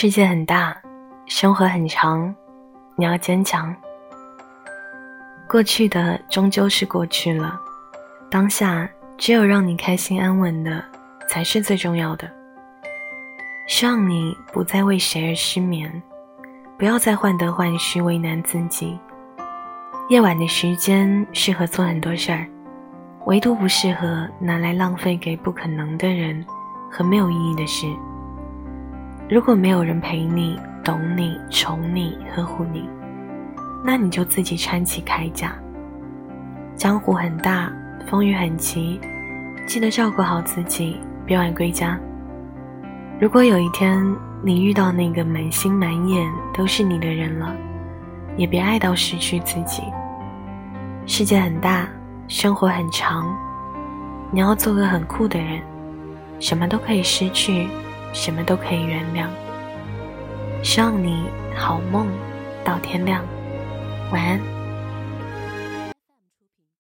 世界很大，生活很长，你要坚强。过去的终究是过去了，当下只有让你开心安稳的才是最重要的。希望你不再为谁而失眠，不要再患得患失为难自己。夜晚的时间适合做很多事儿，唯独不适合拿来浪费给不可能的人和没有意义的事。如果没有人陪你、懂你、宠你、呵护你，那你就自己穿起铠甲。江湖很大，风雨很急，记得照顾好自己，别晚归家。如果有一天你遇到那个满心满眼都是你的人了，也别爱到失去自己。世界很大，生活很长，你要做个很酷的人，什么都可以失去。什么都可以原谅。希望你好梦到天亮，晚安。